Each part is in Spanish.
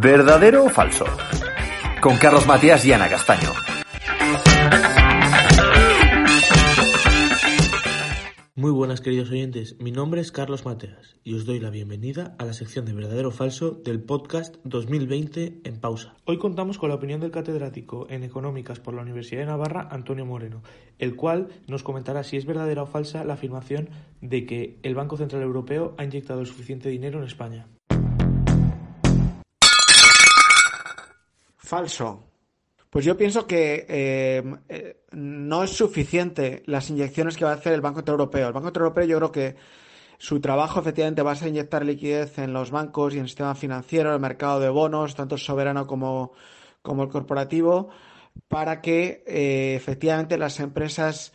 ¿Verdadero o falso? Con Carlos Matías y Ana Castaño. Muy buenas queridos oyentes, mi nombre es Carlos Mateas y os doy la bienvenida a la sección de verdadero o falso del podcast 2020 en pausa. Hoy contamos con la opinión del catedrático en económicas por la Universidad de Navarra, Antonio Moreno, el cual nos comentará si es verdadera o falsa la afirmación de que el Banco Central Europeo ha inyectado suficiente dinero en España. Falso. Pues yo pienso que eh, eh, no es suficiente las inyecciones que va a hacer el Banco Central Europeo. El Banco Europeo yo creo que su trabajo efectivamente va a ser inyectar liquidez en los bancos y en el sistema financiero, en el mercado de bonos, tanto el soberano como, como el corporativo, para que eh, efectivamente las empresas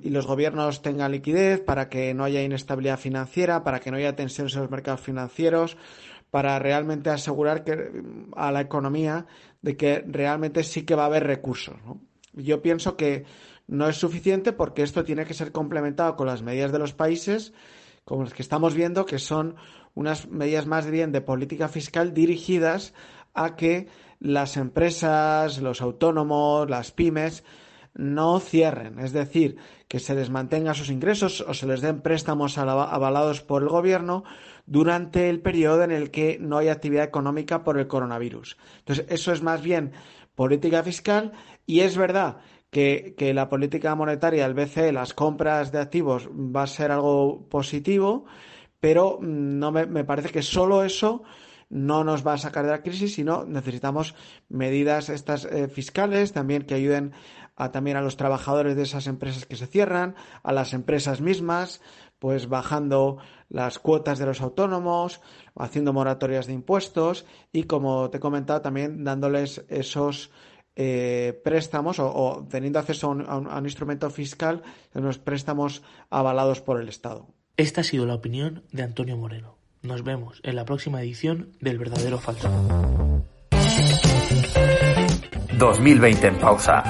y los gobiernos tengan liquidez, para que no haya inestabilidad financiera, para que no haya tensiones en los mercados financieros, para realmente asegurar que a la economía de que realmente sí que va a haber recursos. Yo pienso que no es suficiente porque esto tiene que ser complementado con las medidas de los países, como las que estamos viendo, que son unas medidas más bien de política fiscal dirigidas a que las empresas, los autónomos, las pymes, no cierren, es decir, que se les mantengan sus ingresos o se les den préstamos avalados por el gobierno durante el periodo en el que no hay actividad económica por el coronavirus. Entonces, eso es más bien política fiscal y es verdad que, la política monetaria, el BCE, las compras de activos va a ser algo positivo, pero mm, no me, parece que solo eso no nos va a sacar de la crisis, sino necesitamos medidas estas eh, fiscales también que ayuden a, también a los trabajadores de esas empresas que se cierran, a las empresas mismas, pues bajando las cuotas de los autónomos, haciendo moratorias de impuestos y, como te he comentado, también dándoles esos eh, préstamos o, teniendo acceso a un, instrumento fiscal, unos préstamos avalados por el Estado. Esta ha sido la opinión de Antonio Moreno. Nos vemos en la próxima edición del Verdadero Falso. 2020 en pausa.